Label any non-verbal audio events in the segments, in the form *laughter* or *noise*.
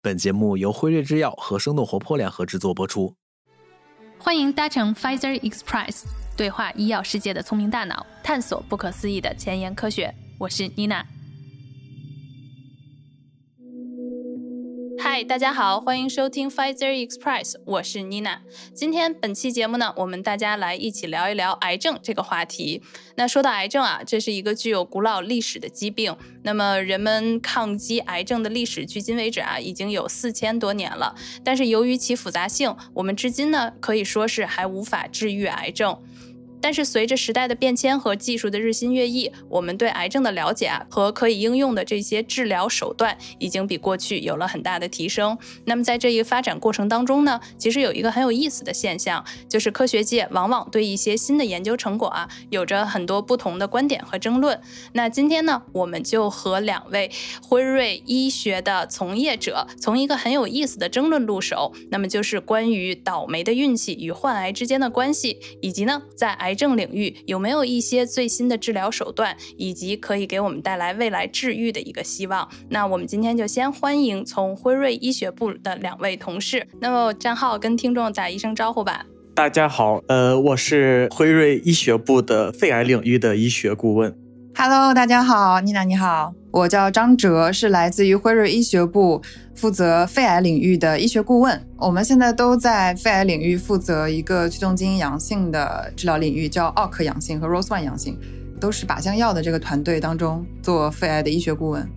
本节目由辉瑞制药和生动活泼联合制作播出。欢迎搭乘 Pfizer Express，对话医药世界的聪明大脑，探索不可思议的前沿科学。我是 Nina。嗨，大家好，欢迎收听 Pfizer Express，我是 Nina。今天本期节目呢，我们大家来一起聊一聊癌症这个话题。那说到癌症啊，这是一个具有古老历史的疾病。那么人们抗击癌症的历史，距今为止啊，已经有四千多年了。但是由于其复杂性，我们至今呢，可以说是还无法治愈癌症。但是随着时代的变迁和技术的日新月异，我们对癌症的了解啊和可以应用的这些治疗手段，已经比过去有了很大的提升。那么在这一发展过程当中呢，其实有一个很有意思的现象，就是科学界往往对一些新的研究成果啊，有着很多不同的观点和争论。那今天呢，我们就和两位辉瑞医学的从业者，从一个很有意思的争论入手，那么就是关于倒霉的运气与患癌之间的关系，以及呢，在癌癌症领域有没有一些最新的治疗手段，以及可以给我们带来未来治愈的一个希望？那我们今天就先欢迎从辉瑞医学部的两位同事。那么张浩跟听众打一声招呼吧。大家好，呃，我是辉瑞医学部的肺癌领域的医学顾问。Hello，大家好，妮娜你好，我叫张哲，是来自于辉瑞医学部，负责肺癌领域的医学顾问。我们现在都在肺癌领域负责一个驱动基因阳性的治疗领域，叫奥克阳性和 ROS1 阳性，都是靶向药的这个团队当中做肺癌的医学顾问。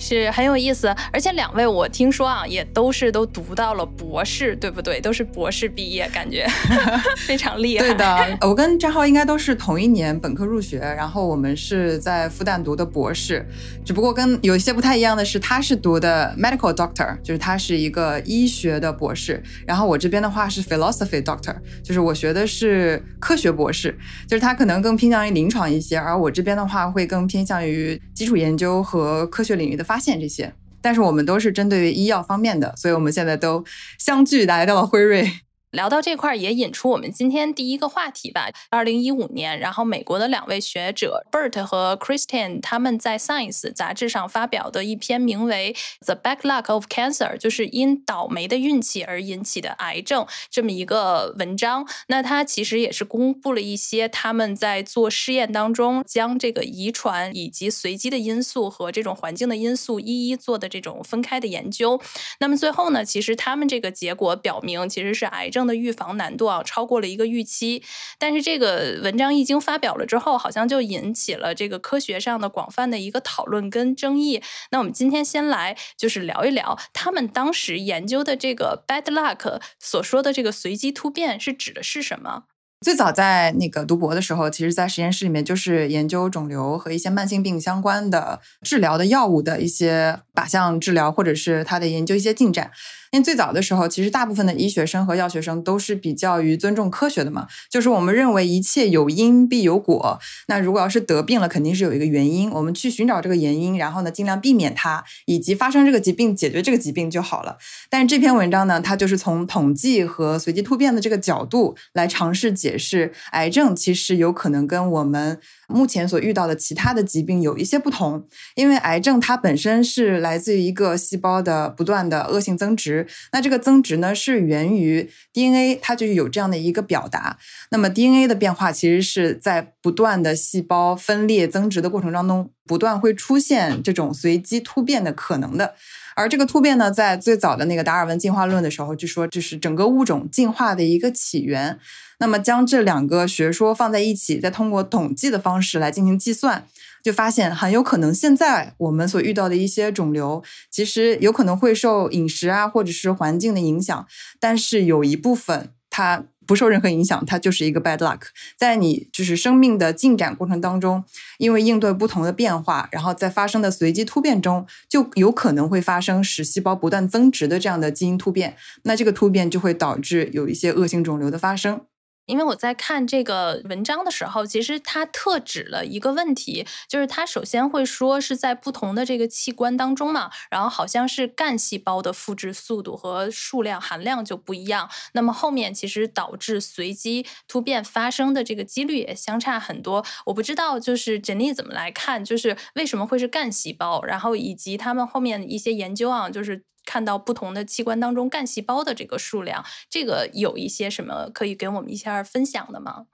是很有意思，而且两位我听说啊，也都是都读到了博士，对不对？都是博士毕业，感觉 *laughs* 非常厉害。对的，我跟张浩应该都是同一年本科入学，然后我们是在复旦读的博士，只不过跟有一些不太一样的是，他是读的 medical doctor，就是他是一个医学的博士，然后我这边的话是 philosophy doctor，就是我学的是科学博士，就是他可能更偏向于临床一些，而我这边的话会更偏向于基础研究和科学领域的。发现这些，但是我们都是针对于医药方面的，所以我们现在都相聚来到了辉瑞。聊到这块儿，也引出我们今天第一个话题吧。二零一五年，然后美国的两位学者 Bert 和 Christian 他们在 Science 杂志上发表的一篇名为《The Back Luck of Cancer》，就是因倒霉的运气而引起的癌症这么一个文章。那他其实也是公布了一些他们在做试验当中，将这个遗传以及随机的因素和这种环境的因素一一做的这种分开的研究。那么最后呢，其实他们这个结果表明，其实是癌症。的预防难度啊，超过了一个预期。但是这个文章一经发表了之后，好像就引起了这个科学上的广泛的一个讨论跟争议。那我们今天先来就是聊一聊，他们当时研究的这个 bad luck 所说的这个随机突变是指的是什么？最早在那个读博的时候，其实，在实验室里面就是研究肿瘤和一些慢性病相关的治疗的药物的一些靶向治疗，或者是它的研究一些进展。因为最早的时候，其实大部分的医学生和药学生都是比较于尊重科学的嘛，就是我们认为一切有因必有果。那如果要是得病了，肯定是有一个原因，我们去寻找这个原因，然后呢，尽量避免它，以及发生这个疾病，解决这个疾病就好了。但是这篇文章呢，它就是从统计和随机突变的这个角度来尝试解释，癌症其实有可能跟我们。目前所遇到的其他的疾病有一些不同，因为癌症它本身是来自于一个细胞的不断的恶性增殖，那这个增殖呢是源于 DNA，它就是有这样的一个表达。那么 DNA 的变化其实是在不断的细胞分裂增殖的过程当中，不断会出现这种随机突变的可能的。而这个突变呢，在最早的那个达尔文进化论的时候，就说这是整个物种进化的一个起源。那么将这两个学说放在一起，再通过统计的方式来进行计算，就发现很有可能现在我们所遇到的一些肿瘤，其实有可能会受饮食啊或者是环境的影响，但是有一部分它不受任何影响，它就是一个 bad luck。在你就是生命的进展过程当中，因为应对不同的变化，然后在发生的随机突变中，就有可能会发生使细胞不断增殖的这样的基因突变，那这个突变就会导致有一些恶性肿瘤的发生。因为我在看这个文章的时候，其实它特指了一个问题，就是它首先会说是在不同的这个器官当中嘛，然后好像是干细胞的复制速度和数量含量就不一样，那么后面其实导致随机突变发生的这个几率也相差很多。我不知道就是 Jenny 怎么来看，就是为什么会是干细胞，然后以及他们后面一些研究啊，就是。看到不同的器官当中干细胞的这个数量，这个有一些什么可以给我们一下分享的吗？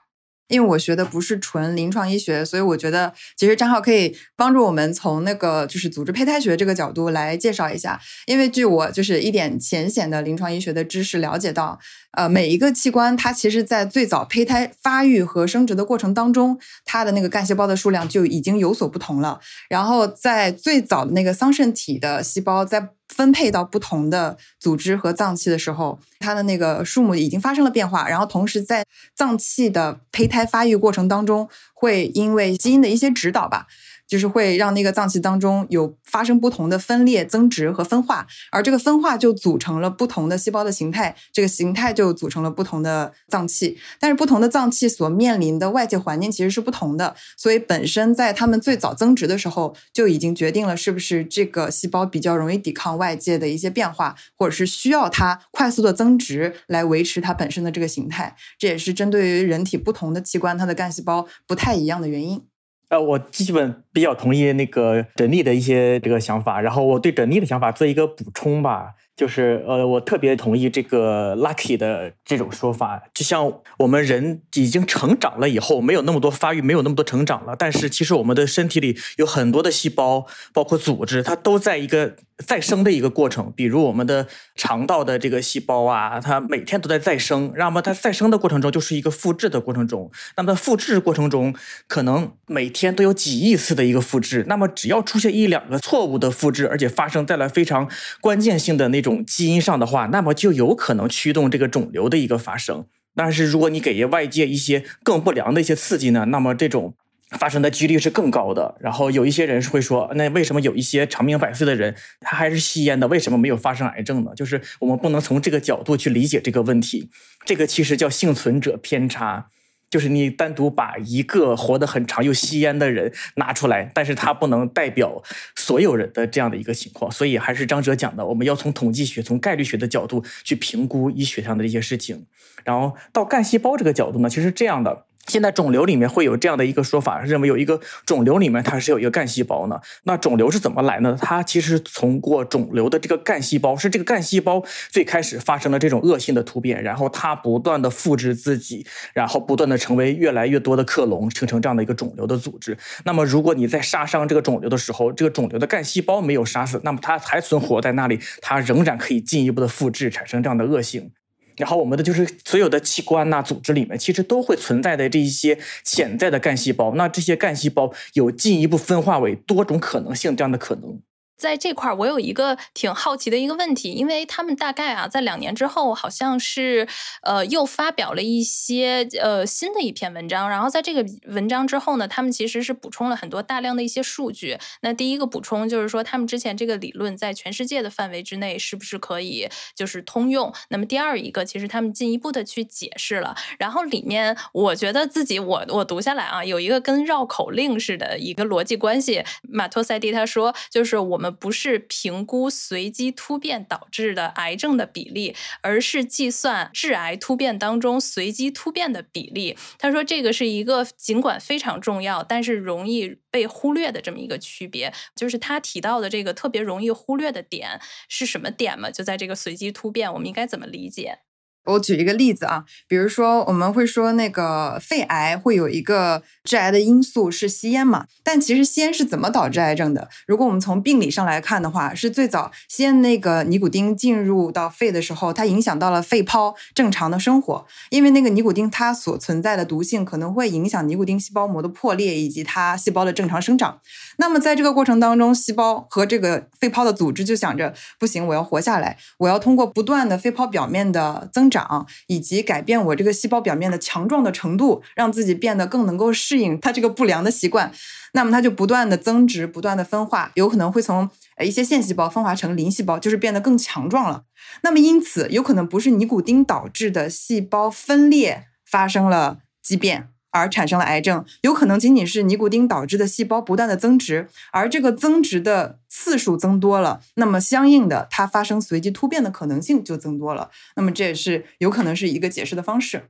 因为我学的不是纯临床医学，所以我觉得其实张浩可以帮助我们从那个就是组织胚胎学这个角度来介绍一下。因为据我就是一点浅显的临床医学的知识了解到，呃，每一个器官它其实在最早胚胎发育和生殖的过程当中，它的那个干细胞的数量就已经有所不同了。然后在最早的那个桑葚体的细胞在分配到不同的组织和脏器的时候，它的那个数目已经发生了变化。然后同时在脏器的胚胎发育过程当中，会因为基因的一些指导吧。就是会让那个脏器当中有发生不同的分裂、增殖和分化，而这个分化就组成了不同的细胞的形态，这个形态就组成了不同的脏器。但是不同的脏器所面临的外界环境其实是不同的，所以本身在它们最早增殖的时候就已经决定了是不是这个细胞比较容易抵抗外界的一些变化，或者是需要它快速的增殖来维持它本身的这个形态。这也是针对于人体不同的器官它的干细胞不太一样的原因。呃，我基本比较同意那个整理的一些这个想法，然后我对整理的想法做一个补充吧，就是呃，我特别同意这个 lucky 的这种说法，就像我们人已经成长了以后，没有那么多发育，没有那么多成长了，但是其实我们的身体里有很多的细胞，包括组织，它都在一个。再生的一个过程，比如我们的肠道的这个细胞啊，它每天都在再生。那么它再生的过程中，就是一个复制的过程中。那么复制过程中，可能每天都有几亿次的一个复制。那么只要出现一两个错误的复制，而且发生在了非常关键性的那种基因上的话，那么就有可能驱动这个肿瘤的一个发生。但是如果你给外界一些更不良的一些刺激呢，那么这种。发生的几率是更高的。然后有一些人是会说，那为什么有一些长命百岁的人，他还是吸烟的，为什么没有发生癌症呢？就是我们不能从这个角度去理解这个问题。这个其实叫幸存者偏差，就是你单独把一个活得很长又吸烟的人拿出来，但是他不能代表所有人的这样的一个情况。所以还是张哲讲的，我们要从统计学、从概率学的角度去评估医学上的一些事情。然后到干细胞这个角度呢，其实这样的。现在肿瘤里面会有这样的一个说法，认为有一个肿瘤里面它是有一个干细胞呢。那肿瘤是怎么来呢？它其实从过肿瘤的这个干细胞，是这个干细胞最开始发生了这种恶性的突变，然后它不断的复制自己，然后不断的成为越来越多的克隆，形成这样的一个肿瘤的组织。那么如果你在杀伤这个肿瘤的时候，这个肿瘤的干细胞没有杀死，那么它还存活在那里，它仍然可以进一步的复制，产生这样的恶性。然后我们的就是所有的器官呐、组织里面，其实都会存在的这一些潜在的干细胞。那这些干细胞有进一步分化为多种可能性这样的可能。在这块儿，我有一个挺好奇的一个问题，因为他们大概啊，在两年之后，好像是呃又发表了一些呃新的一篇文章，然后在这个文章之后呢，他们其实是补充了很多大量的一些数据。那第一个补充就是说，他们之前这个理论在全世界的范围之内是不是可以就是通用？那么第二一个，其实他们进一步的去解释了，然后里面我觉得自己我我读下来啊，有一个跟绕口令似的一个逻辑关系。马托塞蒂他说，就是我们。不是评估随机突变导致的癌症的比例，而是计算致癌突变当中随机突变的比例。他说，这个是一个尽管非常重要，但是容易被忽略的这么一个区别。就是他提到的这个特别容易忽略的点是什么点嘛？就在这个随机突变，我们应该怎么理解？我举一个例子啊，比如说我们会说那个肺癌会有一个致癌的因素是吸烟嘛，但其实吸烟是怎么导致癌症的？如果我们从病理上来看的话，是最早吸烟那个尼古丁进入到肺的时候，它影响到了肺泡正常的生活，因为那个尼古丁它所存在的毒性可能会影响尼古丁细胞膜的破裂以及它细胞的正常生长。那么在这个过程当中，细胞和这个肺泡的组织就想着不行，我要活下来，我要通过不断的肺泡表面的增长。长以及改变我这个细胞表面的强壮的程度，让自己变得更能够适应它这个不良的习惯。那么它就不断的增值，不断的分化，有可能会从一些腺细胞分化成鳞细胞，就是变得更强壮了。那么因此，有可能不是尼古丁导致的细胞分裂发生了畸变。而产生了癌症，有可能仅仅是尼古丁导致的细胞不断的增殖，而这个增值的次数增多了，那么相应的它发生随机突变的可能性就增多了。那么这也是有可能是一个解释的方式。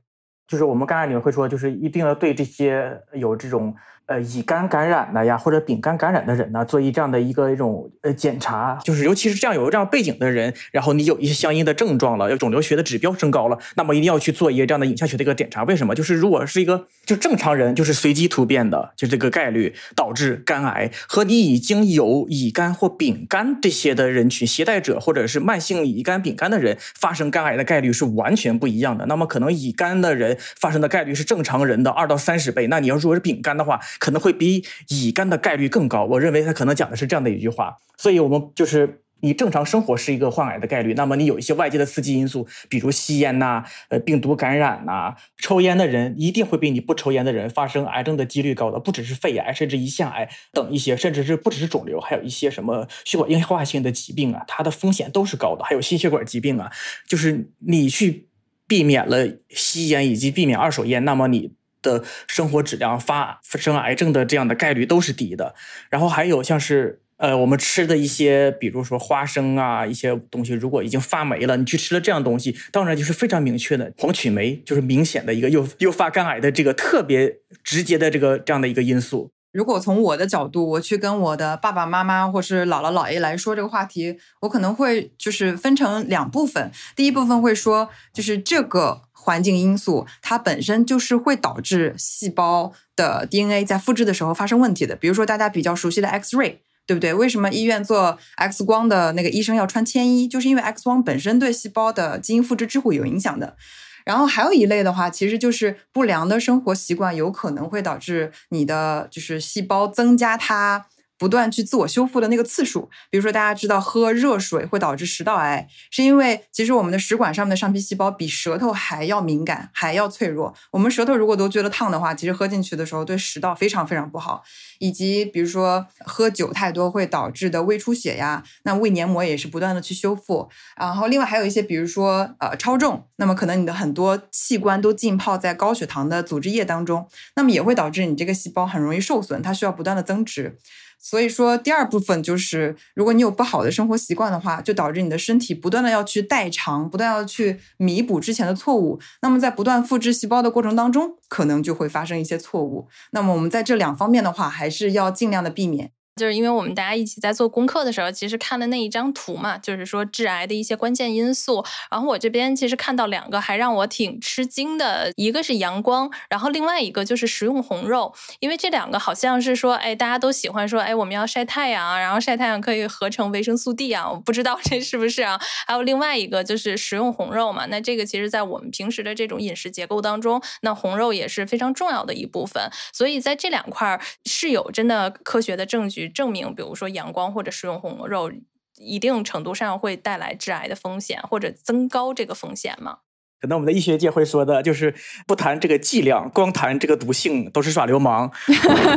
就是我们刚才你们会说，就是一定要对这些有这种呃乙肝感染的呀，或者丙肝感染的人呢，做一这样的一个一种呃检查，就是尤其是这样有这样背景的人，然后你有一些相应的症状了，要肿瘤学的指标升高了，那么一定要去做一个这样的影像学的一个检查。为什么？就是如果是一个就正常人，就是随机突变的，就这个概率导致肝癌，和你已经有乙肝或丙肝这些的人群携带者，或者是慢性乙肝、丙肝的人发生肝癌的概率是完全不一样的。那么可能乙肝的人发生的概率是正常人的二到三十倍，那你要如果是丙肝的话，可能会比乙肝的概率更高。我认为他可能讲的是这样的一句话，所以我们就是你正常生活是一个患癌的概率，那么你有一些外界的刺激因素，比如吸烟呐、呃病毒感染呐、抽烟的人一定会比你不抽烟的人发生癌症的几率高的，不只是肺癌，甚至胰腺癌等一些，甚至是不只是肿瘤，还有一些什么血管硬化性的疾病啊，它的风险都是高的，还有心血管疾病啊，就是你去。避免了吸烟以及避免二手烟，那么你的生活质量发生癌症的这样的概率都是低的。然后还有像是呃我们吃的一些，比如说花生啊一些东西，如果已经发霉了，你去吃了这样东西，当然就是非常明确的黄曲霉，就是明显的一个诱诱发肝癌的这个特别直接的这个这样的一个因素。如果从我的角度，我去跟我的爸爸妈妈或是姥姥姥爷来说这个话题，我可能会就是分成两部分。第一部分会说，就是这个环境因素它本身就是会导致细胞的 DNA 在复制的时候发生问题的。比如说大家比较熟悉的 X-ray，对不对？为什么医院做 X 光的那个医生要穿铅衣？就是因为 X 光本身对细胞的基因复制之会有影响的。然后还有一类的话，其实就是不良的生活习惯有可能会导致你的就是细胞增加它不断去自我修复的那个次数。比如说大家知道喝热水会导致食道癌，是因为其实我们的食管上面的上皮细胞比舌头还要敏感，还要脆弱。我们舌头如果都觉得烫的话，其实喝进去的时候对食道非常非常不好。以及比如说喝酒太多会导致的胃出血呀，那胃黏膜也是不断的去修复。然后另外还有一些，比如说呃超重，那么可能你的很多器官都浸泡在高血糖的组织液当中，那么也会导致你这个细胞很容易受损，它需要不断的增殖。所以说，第二部分就是，如果你有不好的生活习惯的话，就导致你的身体不断的要去代偿，不断要去弥补之前的错误。那么在不断复制细胞的过程当中，可能就会发生一些错误。那么我们在这两方面的话，还是要尽量的避免。就是因为我们大家一起在做功课的时候，其实看的那一张图嘛，就是说致癌的一些关键因素。然后我这边其实看到两个还让我挺吃惊的，一个是阳光，然后另外一个就是食用红肉。因为这两个好像是说，哎，大家都喜欢说，哎，我们要晒太阳啊，然后晒太阳可以合成维生素 D 啊，我不知道这是不是啊？还有另外一个就是食用红肉嘛，那这个其实在我们平时的这种饮食结构当中，那红肉也是非常重要的一部分。所以在这两块是有真的科学的证据证明，比如说阳光或者食用红肉，一定程度上会带来致癌的风险或者增高这个风险吗？可能我们的医学界会说的，就是不谈这个剂量，光谈这个毒性都是耍流氓。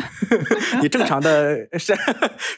*laughs* 你正常的晒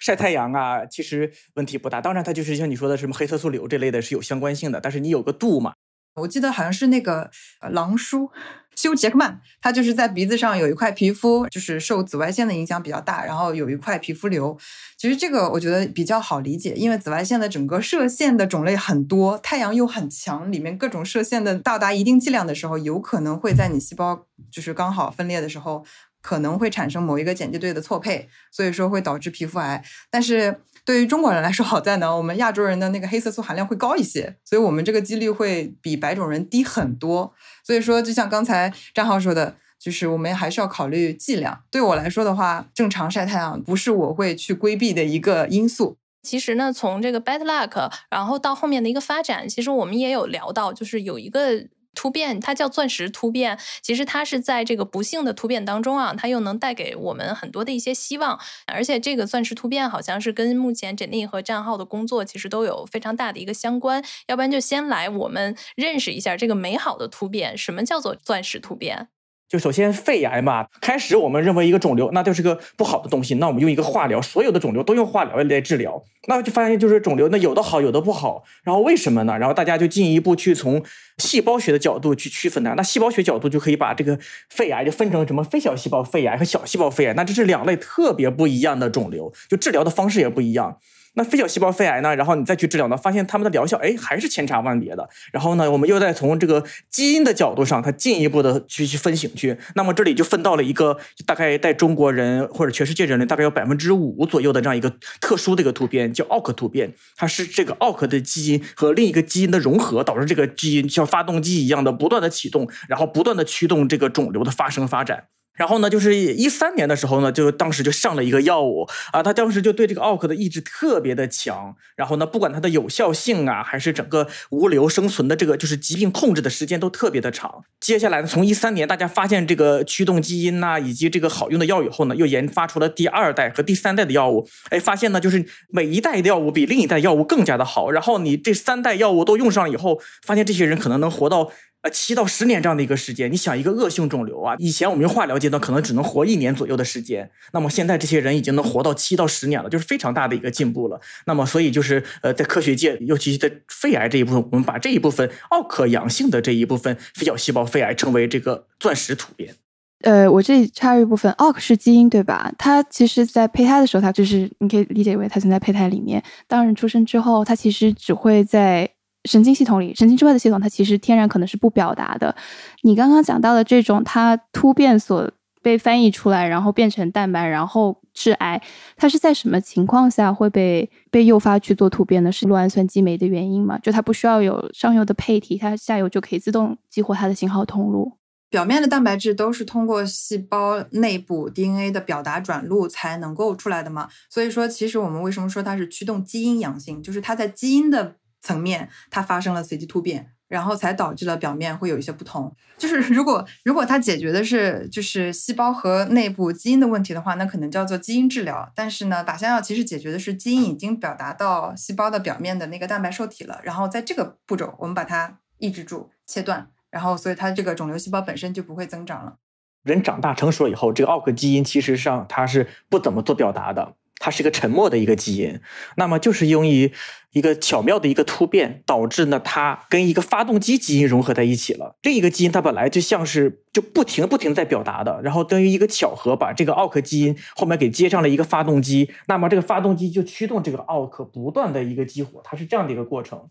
晒太阳啊，其实问题不大。当然，它就是像你说的什么黑色素瘤这类的，是有相关性的，但是你有个度嘛。我记得好像是那个呃狼叔休·杰克曼，他就是在鼻子上有一块皮肤，就是受紫外线的影响比较大，然后有一块皮肤瘤。其实这个我觉得比较好理解，因为紫外线的整个射线的种类很多，太阳又很强，里面各种射线的到达一定剂量的时候，有可能会在你细胞就是刚好分裂的时候，可能会产生某一个碱基对的错配，所以说会导致皮肤癌。但是对于中国人来说，好在呢，我们亚洲人的那个黑色素含量会高一些，所以我们这个几率会比白种人低很多。所以说，就像刚才张浩说的，就是我们还是要考虑剂量。对我来说的话，正常晒太阳不是我会去规避的一个因素。其实呢，从这个 bad luck，然后到后面的一个发展，其实我们也有聊到，就是有一个。突变，它叫钻石突变。其实它是在这个不幸的突变当中啊，它又能带给我们很多的一些希望。而且这个钻石突变好像是跟目前简历和账号的工作其实都有非常大的一个相关。要不然就先来我们认识一下这个美好的突变，什么叫做钻石突变？就首先肺癌嘛，开始我们认为一个肿瘤那就是个不好的东西，那我们用一个化疗，所有的肿瘤都用化疗来治疗，那就发现就是肿瘤那有的好，有的不好，然后为什么呢？然后大家就进一步去从细胞学的角度去区分它，那细胞学角度就可以把这个肺癌就分成什么非小细胞肺癌和小细胞肺癌，那这是两类特别不一样的肿瘤，就治疗的方式也不一样。那非小细胞肺癌呢，然后你再去治疗呢，发现它们的疗效哎还是千差万别的。然后呢，我们又再从这个基因的角度上，它进一步的去去分型去。那么这里就分到了一个大概在中国人或者全世界人类大概有百分之五左右的这样一个特殊的一个突变，叫奥克突变。它是这个奥克的基因和另一个基因的融合，导致这个基因像发动机一样的不断的启动，然后不断的驱动这个肿瘤的发生发展。然后呢，就是一三年的时候呢，就当时就上了一个药物啊，他当时就对这个奥克的抑制特别的强。然后呢，不管它的有效性啊，还是整个无瘤生存的这个就是疾病控制的时间都特别的长。接下来呢，从一三年大家发现这个驱动基因呐，以及这个好用的药以后呢，又研发出了第二代和第三代的药物。哎，发现呢，就是每一代的药物比另一代药物更加的好。然后你这三代药物都用上以后，发现这些人可能能活到。呃，七到十年这样的一个时间，你想一个恶性肿瘤啊，以前我们用化疗阶段可能只能活一年左右的时间，那么现在这些人已经能活到七到十年了，就是非常大的一个进步了。那么所以就是呃，在科学界，尤其是在肺癌这一部分，我们把这一部分奥克阳性的这一部分非小细胞肺癌称为这个钻石突变。呃，我这里插入一部分，奥克是基因对吧？它其实在胚胎的时候，它就是你可以理解为它存在胚胎里面。当人出生之后，它其实只会在。神经系统里，神经之外的系统，它其实天然可能是不表达的。你刚刚讲到的这种，它突变所被翻译出来，然后变成蛋白，然后致癌，它是在什么情况下会被被诱发去做突变的？是酪氨酸激酶的原因吗？就它不需要有上游的配体，它下游就可以自动激活它的信号通路。表面的蛋白质都是通过细胞内部 DNA 的表达转录才能够出来的嘛。所以说，其实我们为什么说它是驱动基因阳性，就是它在基因的。层面，它发生了随机突变，然后才导致了表面会有一些不同。就是 *laughs* 如果如果它解决的是就是细胞和内部基因的问题的话，那可能叫做基因治疗。但是呢，靶向药其实解决的是基因已经表达到细胞的表面的那个蛋白受体了。然后在这个步骤，我们把它抑制住、切断，然后所以它这个肿瘤细胞本身就不会增长了。人长大成熟以后，这个奥克基因其实上它是不怎么做表达的。它是一个沉默的一个基因，那么就是由于一个巧妙的一个突变，导致呢它跟一个发动机基因融合在一起了。另一个基因它本来就像是就不停不停在表达的，然后等于一个巧合，把这个奥克基因后面给接上了一个发动机，那么这个发动机就驱动这个奥克不断的一个激活，它是这样的一个过程。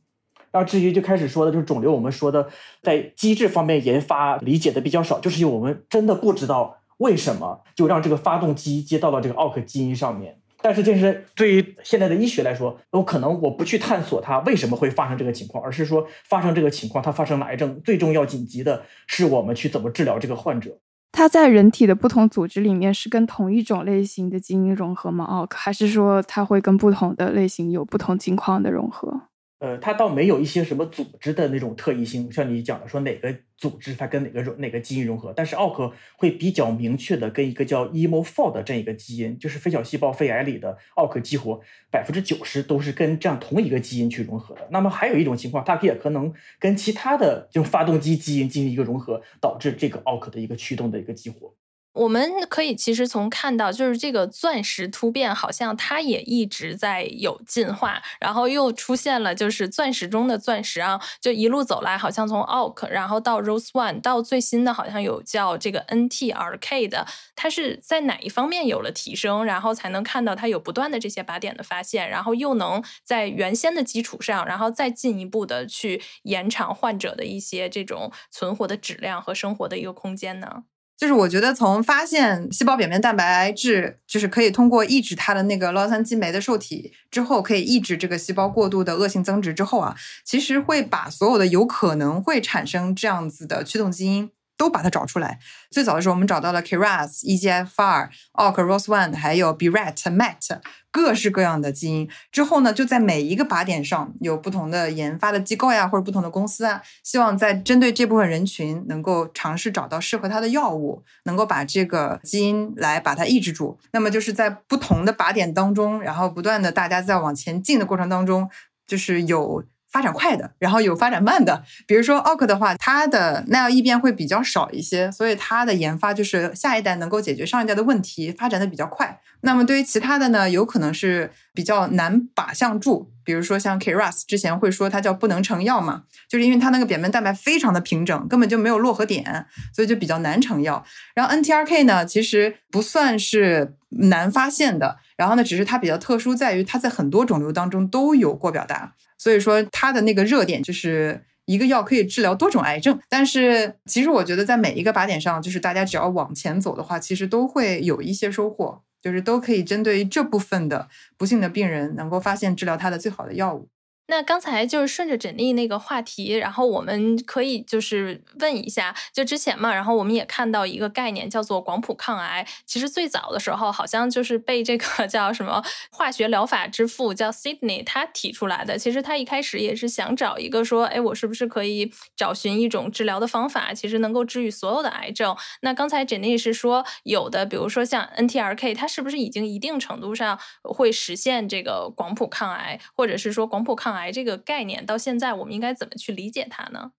然后至于就开始说的就是肿瘤，我们说的在机制方面研发理解的比较少，就是因为我们真的不知道为什么就让这个发动机接到了这个奥克基因上面。但是，这是对于现在的医学来说，有可能我不去探索它为什么会发生这个情况，而是说发生这个情况，它发生了癌症，最重要紧急的是我们去怎么治疗这个患者。它在人体的不同组织里面是跟同一种类型的基因融合吗？哦，还是说它会跟不同的类型有不同情况的融合？呃，它倒没有一些什么组织的那种特异性，像你讲的说哪个组织它跟哪个哪个基因融合，但是奥克会比较明确的跟一个叫 EMO4 的这样一个基因，就是非小细胞肺癌里的奥克激活百分之九十都是跟这样同一个基因去融合的。那么还有一种情况，它也可能跟其他的这种发动机基因进行一个融合，导致这个奥克的一个驱动的一个激活。我们可以其实从看到，就是这个钻石突变，好像它也一直在有进化，然后又出现了就是钻石中的钻石啊，就一路走来，好像从 Oak，然后到 Rose One，到最新的好像有叫这个 NTRK 的，它是在哪一方面有了提升，然后才能看到它有不断的这些靶点的发现，然后又能在原先的基础上，然后再进一步的去延长患者的一些这种存活的质量和生活的一个空间呢？就是我觉得从发现细胞表面蛋白质，就是可以通过抑制它的那个酪氨酸激酶的受体之后，可以抑制这个细胞过度的恶性增殖之后啊，其实会把所有的有可能会产生这样子的驱动基因。都把它找出来。最早的时候，我们找到了 KRAS、EGFR、OC、ROS1，还有 B-Rat、MET，各式各样的基因。之后呢，就在每一个靶点上有不同的研发的机构呀，或者不同的公司啊，希望在针对这部分人群，能够尝试找到适合它的药物，能够把这个基因来把它抑制住。那么就是在不同的靶点当中，然后不断的大家在往前进的过程当中，就是有。发展快的，然后有发展慢的。比如说奥克的话，它的耐药异变会比较少一些，所以它的研发就是下一代能够解决上一代的问题，发展的比较快。那么对于其他的呢，有可能是比较难靶向住，比如说像 KRAS 之前会说它叫不能成药嘛，就是因为它那个扁门蛋白非常的平整，根本就没有落合点，所以就比较难成药。然后 NTRK 呢，其实不算是难发现的，然后呢，只是它比较特殊，在于它在很多肿瘤当中都有过表达，所以说它的那个热点就是一个药可以治疗多种癌症。但是其实我觉得在每一个靶点上，就是大家只要往前走的话，其实都会有一些收获。就是都可以针对于这部分的不幸的病人，能够发现治疗他的最好的药物。那刚才就是顺着诊丽那个话题，然后我们可以就是问一下，就之前嘛，然后我们也看到一个概念叫做广谱抗癌。其实最早的时候，好像就是被这个 *laughs* 叫什么化学疗法之父叫 Sydney 他提出来的。其实他一开始也是想找一个说，哎，我是不是可以找寻一种治疗的方法，其实能够治愈所有的癌症。那刚才诊丽是说有的，比如说像 NTRK，它是不是已经一定程度上会实现这个广谱抗癌，或者是说广谱抗癌？癌这个概念到现在，我们应该怎么去理解它呢？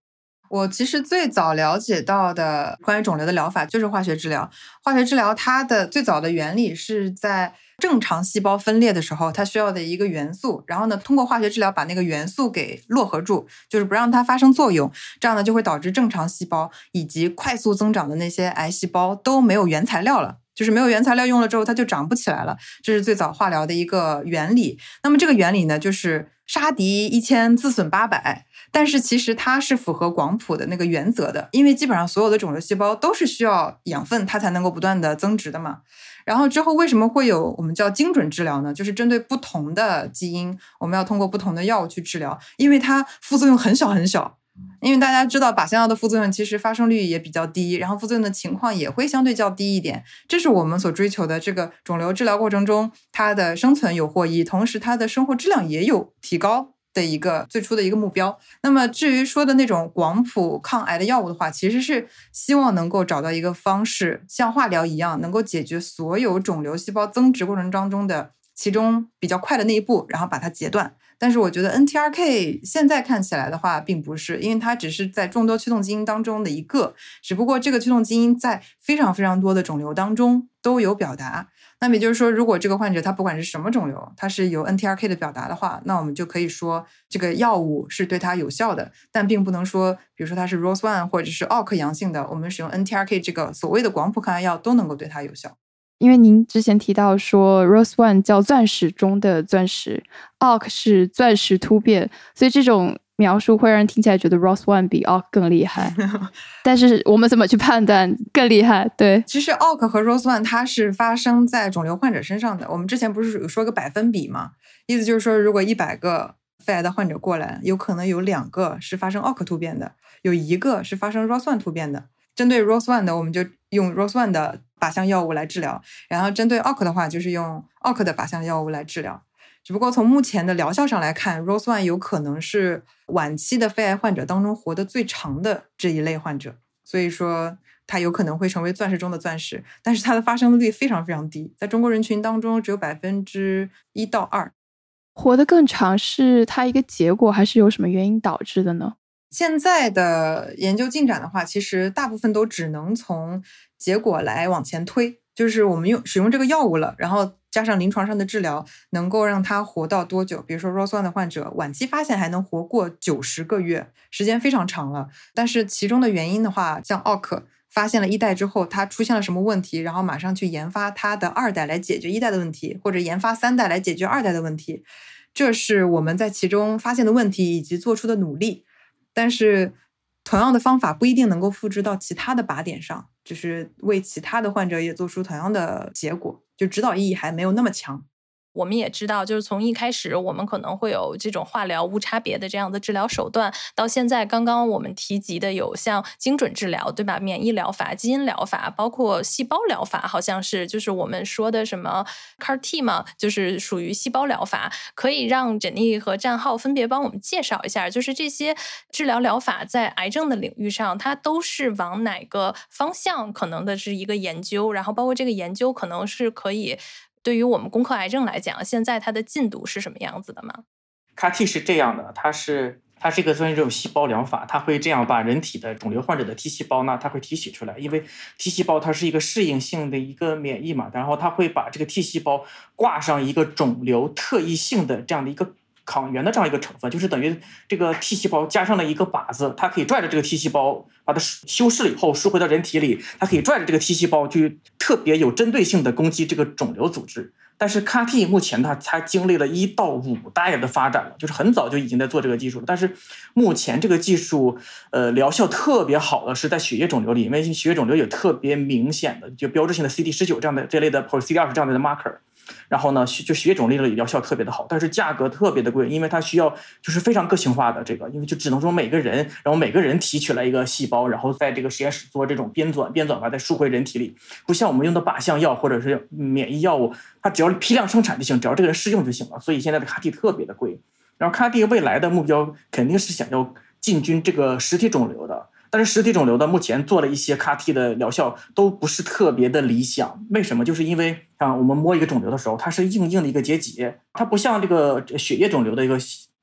我其实最早了解到的关于肿瘤的疗法就是化学治疗。化学治疗它的最早的原理是在正常细胞分裂的时候，它需要的一个元素，然后呢，通过化学治疗把那个元素给摞合住，就是不让它发生作用，这样呢就会导致正常细胞以及快速增长的那些癌细胞都没有原材料了。就是没有原材料用了之后，它就长不起来了。这是最早化疗的一个原理。那么这个原理呢，就是杀敌一千，自损八百。但是其实它是符合广谱的那个原则的，因为基本上所有的肿瘤细胞都是需要养分，它才能够不断的增殖的嘛。然后之后为什么会有我们叫精准治疗呢？就是针对不同的基因，我们要通过不同的药物去治疗，因为它副作用很小很小。因为大家知道靶向药的副作用其实发生率也比较低，然后副作用的情况也会相对较低一点，这是我们所追求的。这个肿瘤治疗过程中，它的生存有获益，同时它的生活质量也有提高的一个最初的一个目标。那么至于说的那种广谱抗癌的药物的话，其实是希望能够找到一个方式，像化疗一样，能够解决所有肿瘤细胞增殖过程当中的其中比较快的那一步，然后把它截断。但是我觉得 NTRK 现在看起来的话，并不是，因为它只是在众多驱动基因当中的一个，只不过这个驱动基因在非常非常多的肿瘤当中都有表达。那么也就是说，如果这个患者他不管是什么肿瘤，他是有 NTRK 的表达的话，那我们就可以说这个药物是对他有效的，但并不能说，比如说他是 ROS1 或者是 ALK 阳性的，我们使用 NTRK 这个所谓的广谱抗癌药都能够对他有效。因为您之前提到说，Rose One 叫钻石中的钻石，Arc 是钻石突变，所以这种描述会让人听起来觉得 Rose One 比 Arc 更厉害。*laughs* 但是我们怎么去判断更厉害？对，其实 Arc 和 Rose One 它是发生在肿瘤患者身上的。我们之前不是有说个百分比吗？意思就是说，如果一百个肺癌的患者过来，有可能有两个是发生 Ark 突变的，有一个是发生 Rose One 突变的。针对 ROS1 的，我们就用 ROS1 的。靶向药物来治疗，然后针对奥克的话，就是用奥克的靶向药物来治疗。只不过从目前的疗效上来看，ROS1 有可能是晚期的肺癌患者当中活得最长的这一类患者，所以说它有可能会成为钻石中的钻石，但是它的发生率非常非常低，在中国人群当中只有百分之一到二。活得更长是它一个结果，还是有什么原因导致的呢？现在的研究进展的话，其实大部分都只能从结果来往前推，就是我们用使用这个药物了，然后加上临床上的治疗，能够让他活到多久？比如说 ROS1 的患者，晚期发现还能活过九十个月，时间非常长了。但是其中的原因的话，像奥克发现了一代之后，它出现了什么问题，然后马上去研发它的二代来解决一代的问题，或者研发三代来解决二代的问题，这是我们在其中发现的问题以及做出的努力。但是，同样的方法不一定能够复制到其他的靶点上，就是为其他的患者也做出同样的结果，就指导意义还没有那么强。我们也知道，就是从一开始我们可能会有这种化疗无差别的这样的治疗手段，到现在刚刚我们提及的有像精准治疗，对吧？免疫疗法、基因疗法，包括细胞疗法，好像是就是我们说的什么 CAR T 嘛，就是属于细胞疗法。可以让珍妮和战浩分别帮我们介绍一下，就是这些治疗疗法在癌症的领域上，它都是往哪个方向可能的是一个研究，然后包括这个研究可能是可以。对于我们攻克癌症来讲，现在它的进度是什么样子的吗？CAR-T 是这样的，它是它是一个算是这种细胞疗法，它会这样把人体的肿瘤患者的 T 细胞呢，它会提取出来，因为 T 细胞它是一个适应性的一个免疫嘛，然后它会把这个 T 细胞挂上一个肿瘤特异性的这样的一个。抗原的这样一个成分，就是等于这个 T 细胞加上了一个靶子，它可以拽着这个 T 细胞，把它修饰了以后输回到人体里，它可以拽着这个 T 细胞去特别有针对性的攻击这个肿瘤组织。但是 CAR-T 目前它才经历了一到五代的发展了，就是很早就已经在做这个技术了。但是目前这个技术，呃，疗效特别好的是在血液肿瘤里，因为血液肿瘤有特别明显的就标志性的 CD 十九这样的这类的或者 CD 二十这样的 marker。然后呢，就血肿瘤里疗效特别的好，但是价格特别的贵，因为它需要就是非常个性化的这个，因为就只能说每个人，然后每个人提取来一个细胞，然后在这个实验室做这种编纂，编纂完再输回人体里，不像我们用的靶向药或者是免疫药物，它只要批量生产就行，只要这个人适用就行了。所以现在的 CAR-T 特别的贵，然后 CAR-T 未来的目标肯定是想要进军这个实体肿瘤的。但是实体肿瘤的目前做了一些 CAR-T 的疗效都不是特别的理想，为什么？就是因为像我们摸一个肿瘤的时候，它是硬硬的一个结节，它不像这个血液肿瘤的一个，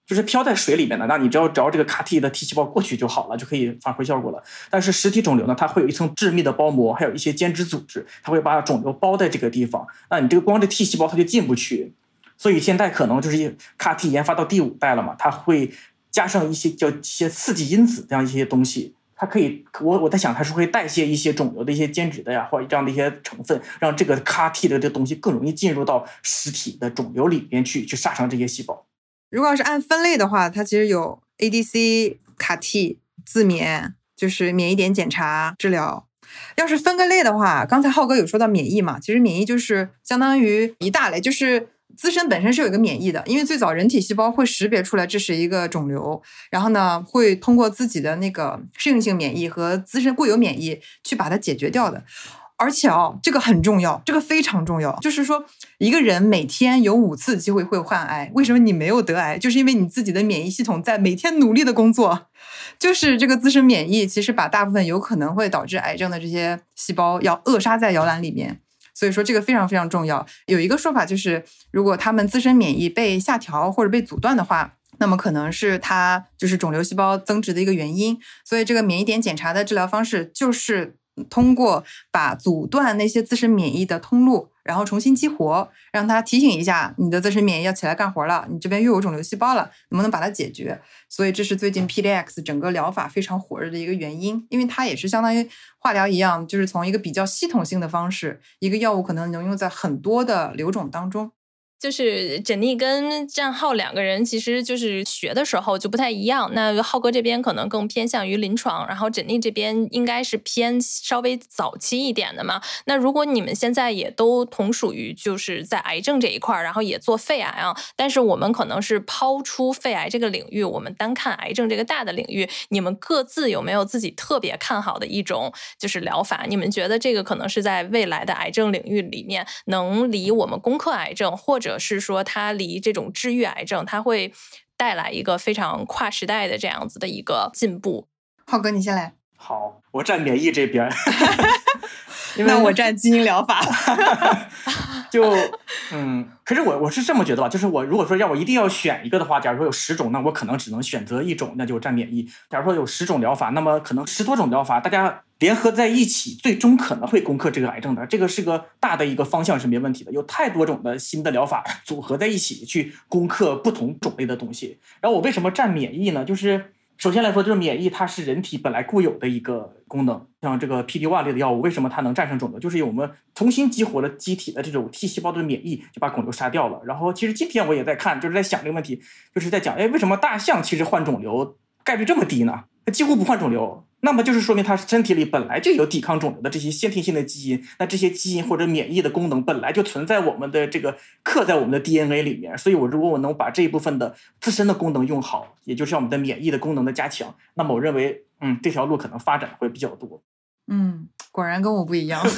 就是飘在水里面的，那你只要只要这个 CAR-T 的 T 细胞过去就好了，就可以发挥效果了。但是实体肿瘤呢，它会有一层致密的包膜，还有一些间质组织，它会把肿瘤包在这个地方，那你这个光这 T 细胞它就进不去，所以现在可能就是 CAR-T 研发到第五代了嘛，它会加上一些叫一些刺激因子这样一些东西。它可以，我我在想，它是会代谢一些肿瘤的一些间质的呀，或者这样的一些成分，让这个 CAR-T 的这东西更容易进入到实体的肿瘤里边去，去杀伤这些细胞。如果要是按分类的话，它其实有 ADC、CAR-T、自免，就是免疫点检查治疗。要是分个类的话，刚才浩哥有说到免疫嘛，其实免疫就是相当于一大类，就是。自身本身是有一个免疫的，因为最早人体细胞会识别出来这是一个肿瘤，然后呢，会通过自己的那个适应性免疫和自身固有免疫去把它解决掉的。而且哦，这个很重要，这个非常重要，就是说一个人每天有五次机会会患癌，为什么你没有得癌？就是因为你自己的免疫系统在每天努力的工作，就是这个自身免疫其实把大部分有可能会导致癌症的这些细胞要扼杀在摇篮里面。所以说这个非常非常重要。有一个说法就是，如果他们自身免疫被下调或者被阻断的话，那么可能是它就是肿瘤细胞增殖的一个原因。所以这个免疫点检查的治疗方式就是。通过把阻断那些自身免疫的通路，然后重新激活，让它提醒一下你的自身免疫要起来干活了，你这边又有肿瘤细胞了，能不能把它解决？所以这是最近 PDX 整个疗法非常火热的一个原因，因为它也是相当于化疗一样，就是从一个比较系统性的方式，一个药物可能能用在很多的瘤种当中。就是珍妮跟战浩两个人，其实就是学的时候就不太一样。那浩哥这边可能更偏向于临床，然后珍妮这边应该是偏稍微早期一点的嘛。那如果你们现在也都同属于就是在癌症这一块儿，然后也做肺癌啊，但是我们可能是抛出肺癌这个领域，我们单看癌症这个大的领域，你们各自有没有自己特别看好的一种就是疗法？你们觉得这个可能是在未来的癌症领域里面能离我们攻克癌症或者？者是说，它离这种治愈癌症，它会带来一个非常跨时代的这样子的一个进步。浩哥，你先来。好，我站免疫这边。*laughs* *laughs* 那我站基因疗法。*laughs* *laughs* 就嗯，可是我我是这么觉得吧，就是我如果说让我一定要选一个的话，假如说有十种，那我可能只能选择一种，那就占免疫。假如说有十种疗法，那么可能十多种疗法，大家联合在一起，最终可能会攻克这个癌症的。这个是个大的一个方向是没问题的。有太多种的新的疗法组合在一起去攻克不同种类的东西。然后我为什么占免疫呢？就是。首先来说，就是免疫，它是人体本来固有的一个功能。像这个 P D one 类的药物，为什么它能战胜肿瘤？就是我们重新激活了机体的这种 T 细胞的免疫，就把肿瘤杀掉了。然后，其实今天我也在看，就是在想这个问题，就是在讲，哎，为什么大象其实患肿瘤概率这么低呢？它几乎不患肿瘤。那么就是说明他身体里本来就有抵抗肿瘤的这些先天性的基因，那这些基因或者免疫的功能本来就存在我们的这个刻在我们的 DNA 里面，所以我如果我能把这一部分的自身的功能用好，也就是我们的免疫的功能的加强，那么我认为，嗯，这条路可能发展会比较多。嗯，果然跟我不一样。*laughs*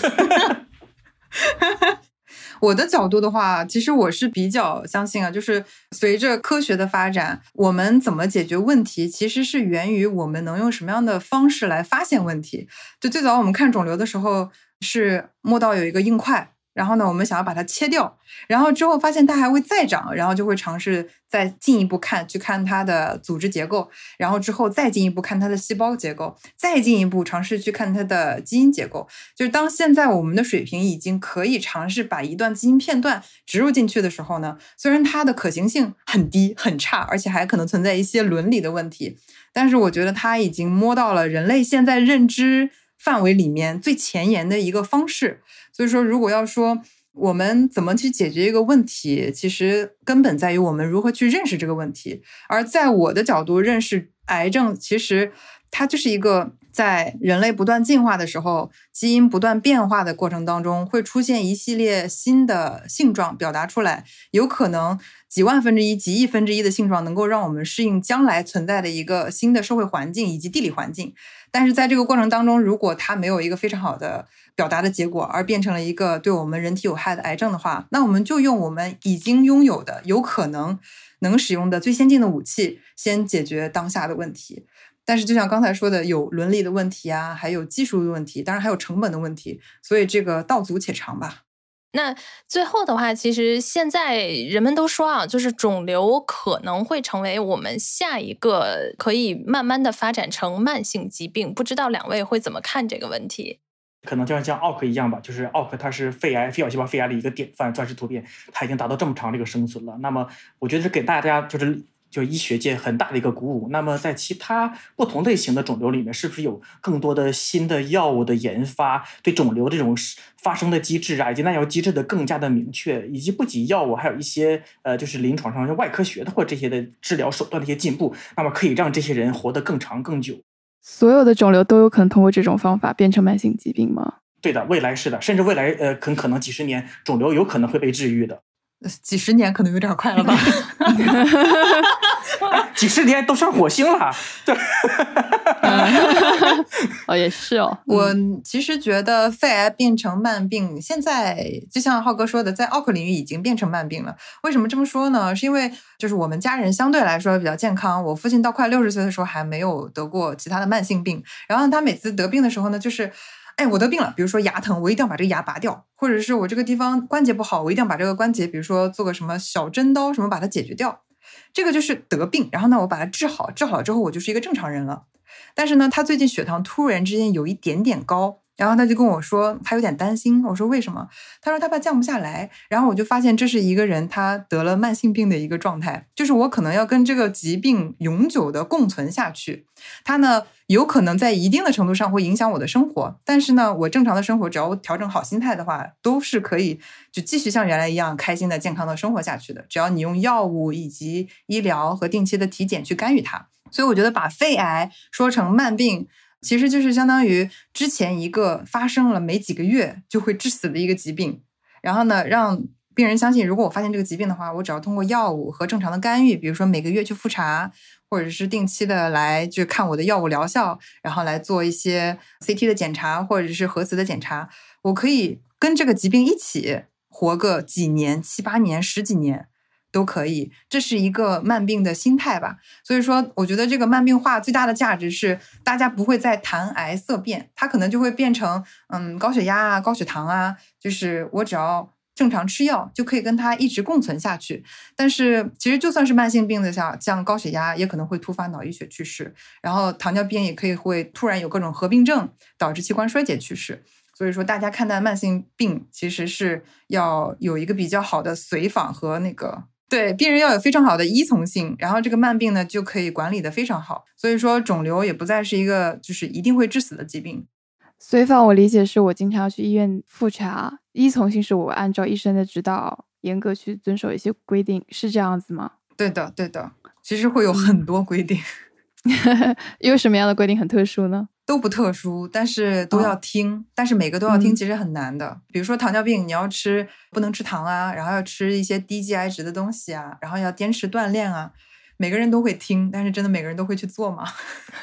我的角度的话，其实我是比较相信啊，就是随着科学的发展，我们怎么解决问题，其实是源于我们能用什么样的方式来发现问题。就最早我们看肿瘤的时候，是摸到有一个硬块，然后呢，我们想要把它切掉，然后之后发现它还会再长，然后就会尝试再进一步看，去看它的组织结构，然后之后再进一步看它的细胞结构，再进一步尝试去看它的基因结构。就是当现在我们的水平已经可以尝试把一段基因片段植入进去的时候呢，虽然它的可行性很低很差，而且还可能存在一些伦理的问题，但是我觉得它已经摸到了人类现在认知范围里面最前沿的一个方式。所以说，如果要说我们怎么去解决一个问题，其实根本在于我们如何去认识这个问题。而在我的角度，认识癌症，其实它就是一个在人类不断进化的时候，基因不断变化的过程当中，会出现一系列新的性状表达出来，有可能几万分之一、几亿分之一的性状能够让我们适应将来存在的一个新的社会环境以及地理环境。但是在这个过程当中，如果它没有一个非常好的表达的结果，而变成了一个对我们人体有害的癌症的话，那我们就用我们已经拥有的、有可能能使用的最先进的武器，先解决当下的问题。但是就像刚才说的，有伦理的问题啊，还有技术的问题，当然还有成本的问题，所以这个道阻且长吧。那最后的话，其实现在人们都说啊，就是肿瘤可能会成为我们下一个可以慢慢的发展成慢性疾病。不知道两位会怎么看这个问题？可能就像像奥克一样吧，就是奥克它是肺癌、非小细胞肺癌的一个典范，钻石突变，它已经达到这么长的一个生存了。那么，我觉得是给大家就是。就医学界很大的一个鼓舞。那么，在其他不同类型的肿瘤里面，是不是有更多的新的药物的研发，对肿瘤这种发生的机制啊，以及耐药机制的更加的明确，以及不仅药物，还有一些呃，就是临床上外科学的或这些的治疗手段的一些进步，那么可以让这些人活得更长更久。所有的肿瘤都有可能通过这种方法变成慢性疾病吗？对的，未来是的，甚至未来呃，很可能几十年肿瘤有可能会被治愈的。几十年可能有点快了吧？*laughs* 几十年都上火星了，对。*laughs* 哦，也是哦。我其实觉得肺癌变成慢病，现在就像浩哥说的，在奥克领域已经变成慢病了。为什么这么说呢？是因为就是我们家人相对来说比较健康。我父亲到快六十岁的时候还没有得过其他的慢性病，然后他每次得病的时候呢，就是。哎，我得病了，比如说牙疼，我一定要把这个牙拔掉，或者是我这个地方关节不好，我一定要把这个关节，比如说做个什么小针刀什么把它解决掉。这个就是得病，然后呢，我把它治好，治好了之后，我就是一个正常人了。但是呢，他最近血糖突然之间有一点点高。然后他就跟我说，他有点担心。我说为什么？他说他怕降不下来。然后我就发现这是一个人他得了慢性病的一个状态，就是我可能要跟这个疾病永久的共存下去。他呢，有可能在一定的程度上会影响我的生活，但是呢，我正常的生活只要调整好心态的话，都是可以就继续像原来一样开心的、健康的生活下去的。只要你用药物以及医疗和定期的体检去干预它。所以我觉得把肺癌说成慢病。其实就是相当于之前一个发生了没几个月就会致死的一个疾病，然后呢，让病人相信，如果我发现这个疾病的话，我只要通过药物和正常的干预，比如说每个月去复查，或者是定期的来去看我的药物疗效，然后来做一些 CT 的检查或者是核磁的检查，我可以跟这个疾病一起活个几年、七八年、十几年。都可以，这是一个慢病的心态吧。所以说，我觉得这个慢病化最大的价值是，大家不会再谈癌色变，它可能就会变成，嗯，高血压啊、高血糖啊，就是我只要正常吃药就可以跟它一直共存下去。但是，其实就算是慢性病的，像像高血压，也可能会突发脑溢血去世，然后糖尿病也可以会突然有各种合并症导致器官衰竭去世。所以说，大家看待慢性病，其实是要有一个比较好的随访和那个。对病人要有非常好的依从性，然后这个慢病呢就可以管理的非常好。所以说，肿瘤也不再是一个就是一定会致死的疾病。随访我理解是我经常要去医院复查，依从性是我按照医生的指导严格去遵守一些规定，是这样子吗？对的，对的。其实会有很多规定，*laughs* 因为什么样的规定很特殊呢？都不特殊，但是都要听，但是每个都要听，其实很难的。比如说糖尿病，你要吃不能吃糖啊，然后要吃一些低 GI 值的东西啊，然后要坚持锻炼啊。每个人都会听，但是真的每个人都会去做吗？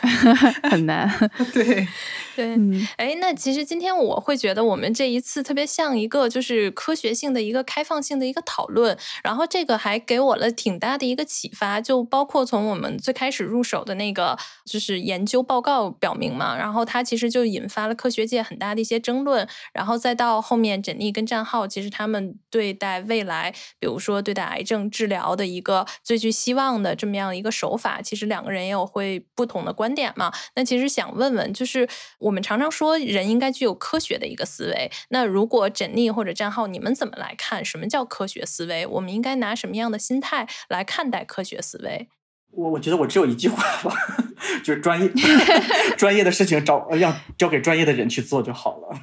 *laughs* 很难。*laughs* 对，*laughs* 对，嗯，哎，那其实今天我会觉得我们这一次特别像一个就是科学性的一个开放性的一个讨论，然后这个还给我了挺大的一个启发，就包括从我们最开始入手的那个就是研究报告表明嘛，然后它其实就引发了科学界很大的一些争论，然后再到后面缜密跟战浩，其实他们对待未来，比如说对待癌症治疗的一个最具希望的这么样一个手法，其实两个人也有会不同的观点嘛。那其实想问问，就是我们常常说人应该具有科学的一个思维，那如果缜密或者战号，你们怎么来看什么叫科学思维？我们应该拿什么样的心态来看待科学思维？我我觉得我只有一句话吧，*laughs* 就是专业 *laughs* 专业的事情找让交给专业的人去做就好了。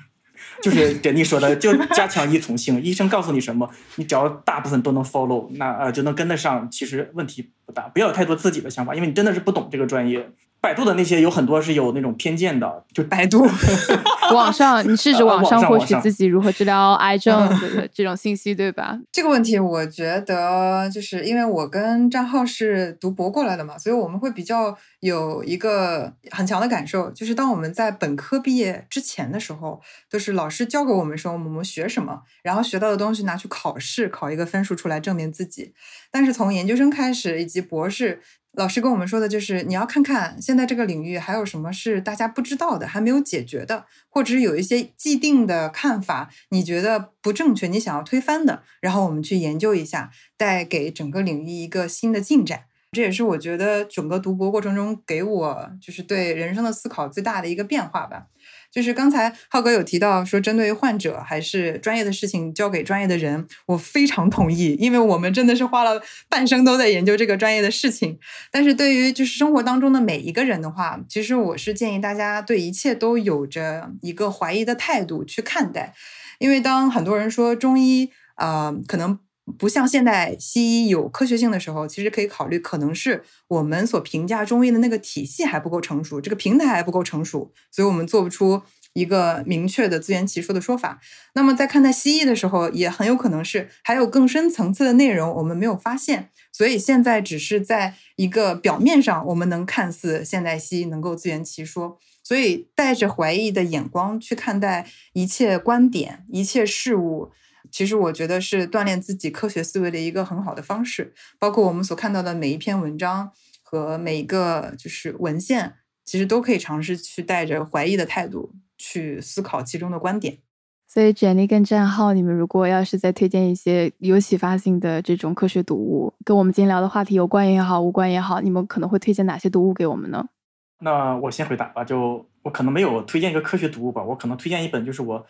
就是珍妮说的，就加强依从性。医生告诉你什么，你只要大部分都能 follow，那呃就能跟得上，其实问题不大。不要有太多自己的想法，因为你真的是不懂这个专业。百度的那些有很多是有那种偏见的，就百度。*laughs* 网上，你是指呃网上获取自己如何治疗 *laughs* 癌症的这种信息，对吧？这个问题，我觉得就是因为我跟张浩是读博过来的嘛，所以我们会比较有一个很强的感受，就是当我们在本科毕业之前的时候，都是老师教给我们说我们学什么，然后学到的东西拿去考试，考一个分数出来证明自己。但是从研究生开始以及博士，老师跟我们说的就是，你要看看现在这个领域还有什么是大家不知道的，还没有解决的，或者是有一些既定的看法，你觉得不正确，你想要推翻的，然后我们去研究一下，带给整个领域一个新的进展。这也是我觉得整个读博过程中给我就是对人生的思考最大的一个变化吧。就是刚才浩哥有提到说，针对于患者还是专业的事情交给专业的人，我非常同意，因为我们真的是花了半生都在研究这个专业的事情。但是对于就是生活当中的每一个人的话，其实我是建议大家对一切都有着一个怀疑的态度去看待，因为当很多人说中医啊、呃可能不像现代西医有科学性的时候，其实可以考虑，可能是我们所评价中医的那个体系还不够成熟，这个平台还不够成熟，所以我们做不出一个明确的自圆其说的说法。那么在看待西医的时候，也很有可能是还有更深层次的内容我们没有发现，所以现在只是在一个表面上，我们能看似现代西医能够自圆其说。所以带着怀疑的眼光去看待一切观点、一切事物，其实我觉得是锻炼自己科学思维的一个很好的方式。包括我们所看到的每一篇文章和每一个就是文献，其实都可以尝试去带着怀疑的态度去思考其中的观点。所以 Jenny 跟战浩，你们如果要是再推荐一些有启发性的这种科学读物，跟我们今天聊的话题有关也好，无关也好，你们可能会推荐哪些读物给我们呢？那我先回答吧，就我可能没有推荐一个科学读物吧，我可能推荐一本就是我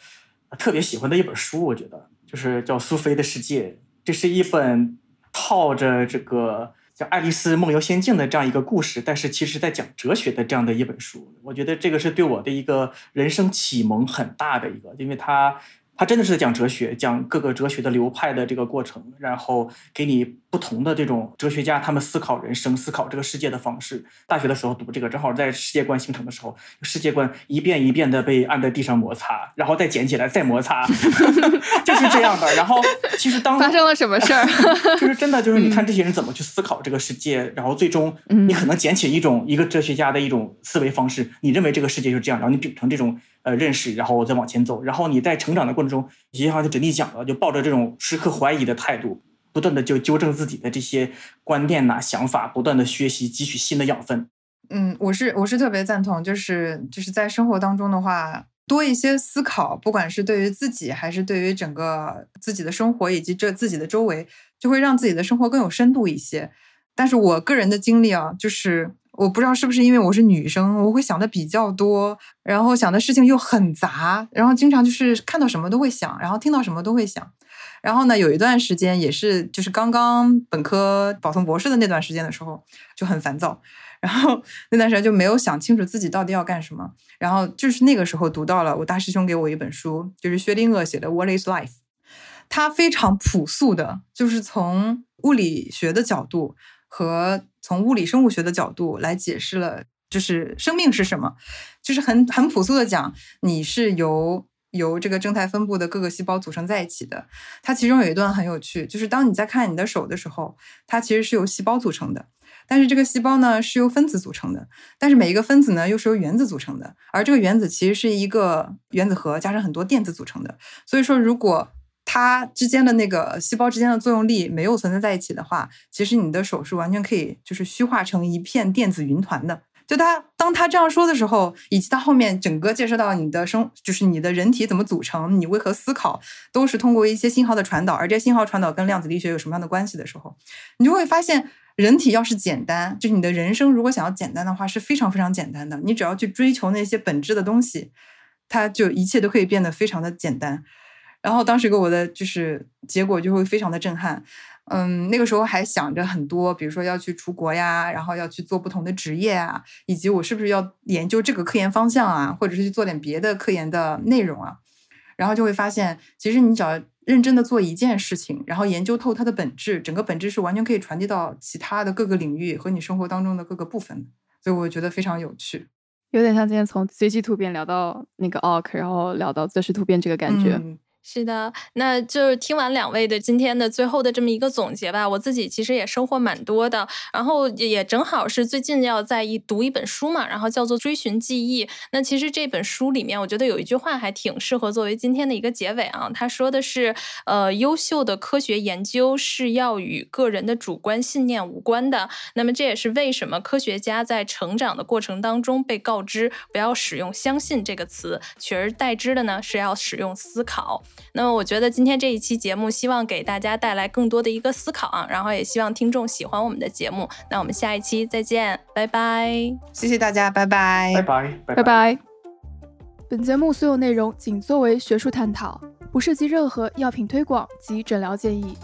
特别喜欢的一本书，我觉得就是叫《苏菲的世界》，这是一本套着这个叫《爱丽丝梦游仙境》的这样一个故事，但是其实在讲哲学的这样的一本书，我觉得这个是对我的一个人生启蒙很大的一个，因为它。它真的是在讲哲学，讲各个哲学的流派的这个过程，然后给你不同的这种哲学家他们思考人生、思考这个世界的方式。大学的时候读这个，正好在世界观形成的时候，世界观一遍一遍的被按在地上摩擦，然后再捡起来再摩擦，*laughs* 就是这样的。然后其实当发生了什么事儿？*laughs* 就是真的就是你看这些人怎么去思考这个世界，然后最终你可能捡起一种一个哲学家的一种思维方式，你认为这个世界就是这样，然后你秉承这种呃认识，然后我再往前走，然后你在成长的过程中，也好像珍妮讲了，就抱着这种时刻怀疑的态度，不断的就纠正自己的这些观念呐、想法，不断的学习，汲取新的养分。嗯，我是我是特别赞同，就是就是在生活当中的话，多一些思考，不管是对于自己，还是对于整个自己的生活以及这自己的周围，就会让自己的生活更有深度一些。但是我个人的经历啊，就是我不知道是不是因为我是女生，我会想的比较多，然后想的事情又很杂，然后经常就是看到什么都会想，然后听到什么都会想。然后呢，有一段时间也是就是刚刚本科保送博士的那段时间的时候，就很烦躁。然后那段时间就没有想清楚自己到底要干什么。然后就是那个时候读到了我大师兄给我一本书，就是薛定谔写的《What Is Life》。他非常朴素的，就是从物理学的角度和从物理生物学的角度来解释了，就是生命是什么，就是很很朴素的讲，你是由由这个正态分布的各个细胞组成在一起的。它其中有一段很有趣，就是当你在看你的手的时候，它其实是由细胞组成的。但是这个细胞呢是由分子组成的，但是每一个分子呢又是由原子组成的，而这个原子其实是一个原子核加上很多电子组成的。所以说，如果它之间的那个细胞之间的作用力没有存在在一起的话，其实你的手是完全可以就是虚化成一片电子云团的。就他当他这样说的时候，以及他后面整个介绍到你的生，就是你的人体怎么组成，你为何思考，都是通过一些信号的传导，而这些信号传导跟量子力学有什么样的关系的时候，你就会发现，人体要是简单，就是你的人生如果想要简单的话，是非常非常简单的。你只要去追求那些本质的东西，它就一切都可以变得非常的简单。然后当时给我的就是结果就会非常的震撼。嗯，那个时候还想着很多，比如说要去出国呀，然后要去做不同的职业啊，以及我是不是要研究这个科研方向啊，或者是去做点别的科研的内容啊，然后就会发现，其实你只要认真的做一件事情，然后研究透它的本质，整个本质是完全可以传递到其他的各个领域和你生活当中的各个部分，所以我觉得非常有趣，有点像今天从随机突变聊到那个 ARK，然后聊到自时突变这个感觉。是的，那就是听完两位的今天的最后的这么一个总结吧。我自己其实也收获蛮多的，然后也正好是最近要在一读一本书嘛，然后叫做《追寻记忆》。那其实这本书里面，我觉得有一句话还挺适合作为今天的一个结尾啊。他说的是，呃，优秀的科学研究是要与个人的主观信念无关的。那么这也是为什么科学家在成长的过程当中被告知不要使用“相信”这个词，取而代之的呢是要使用“思考”。那么我觉得今天这一期节目，希望给大家带来更多的一个思考啊，然后也希望听众喜欢我们的节目。那我们下一期再见，拜拜！谢谢大家，拜拜，拜拜，拜拜。本节目所有内容仅作为学术探讨，不涉及任何药品推广及诊疗建议。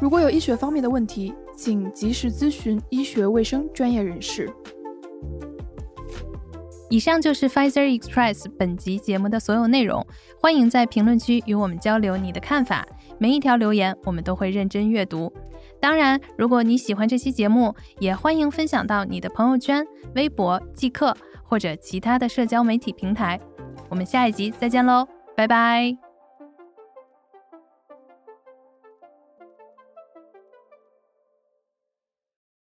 如果有医学方面的问题，请及时咨询医学卫生专业人士。以上就是 Pfizer Express 本集节目的所有内容，欢迎在评论区与我们交流你的看法，每一条留言我们都会认真阅读。当然，如果你喜欢这期节目，也欢迎分享到你的朋友圈、微博、即刻或者其他的社交媒体平台。我们下一集再见喽，拜拜。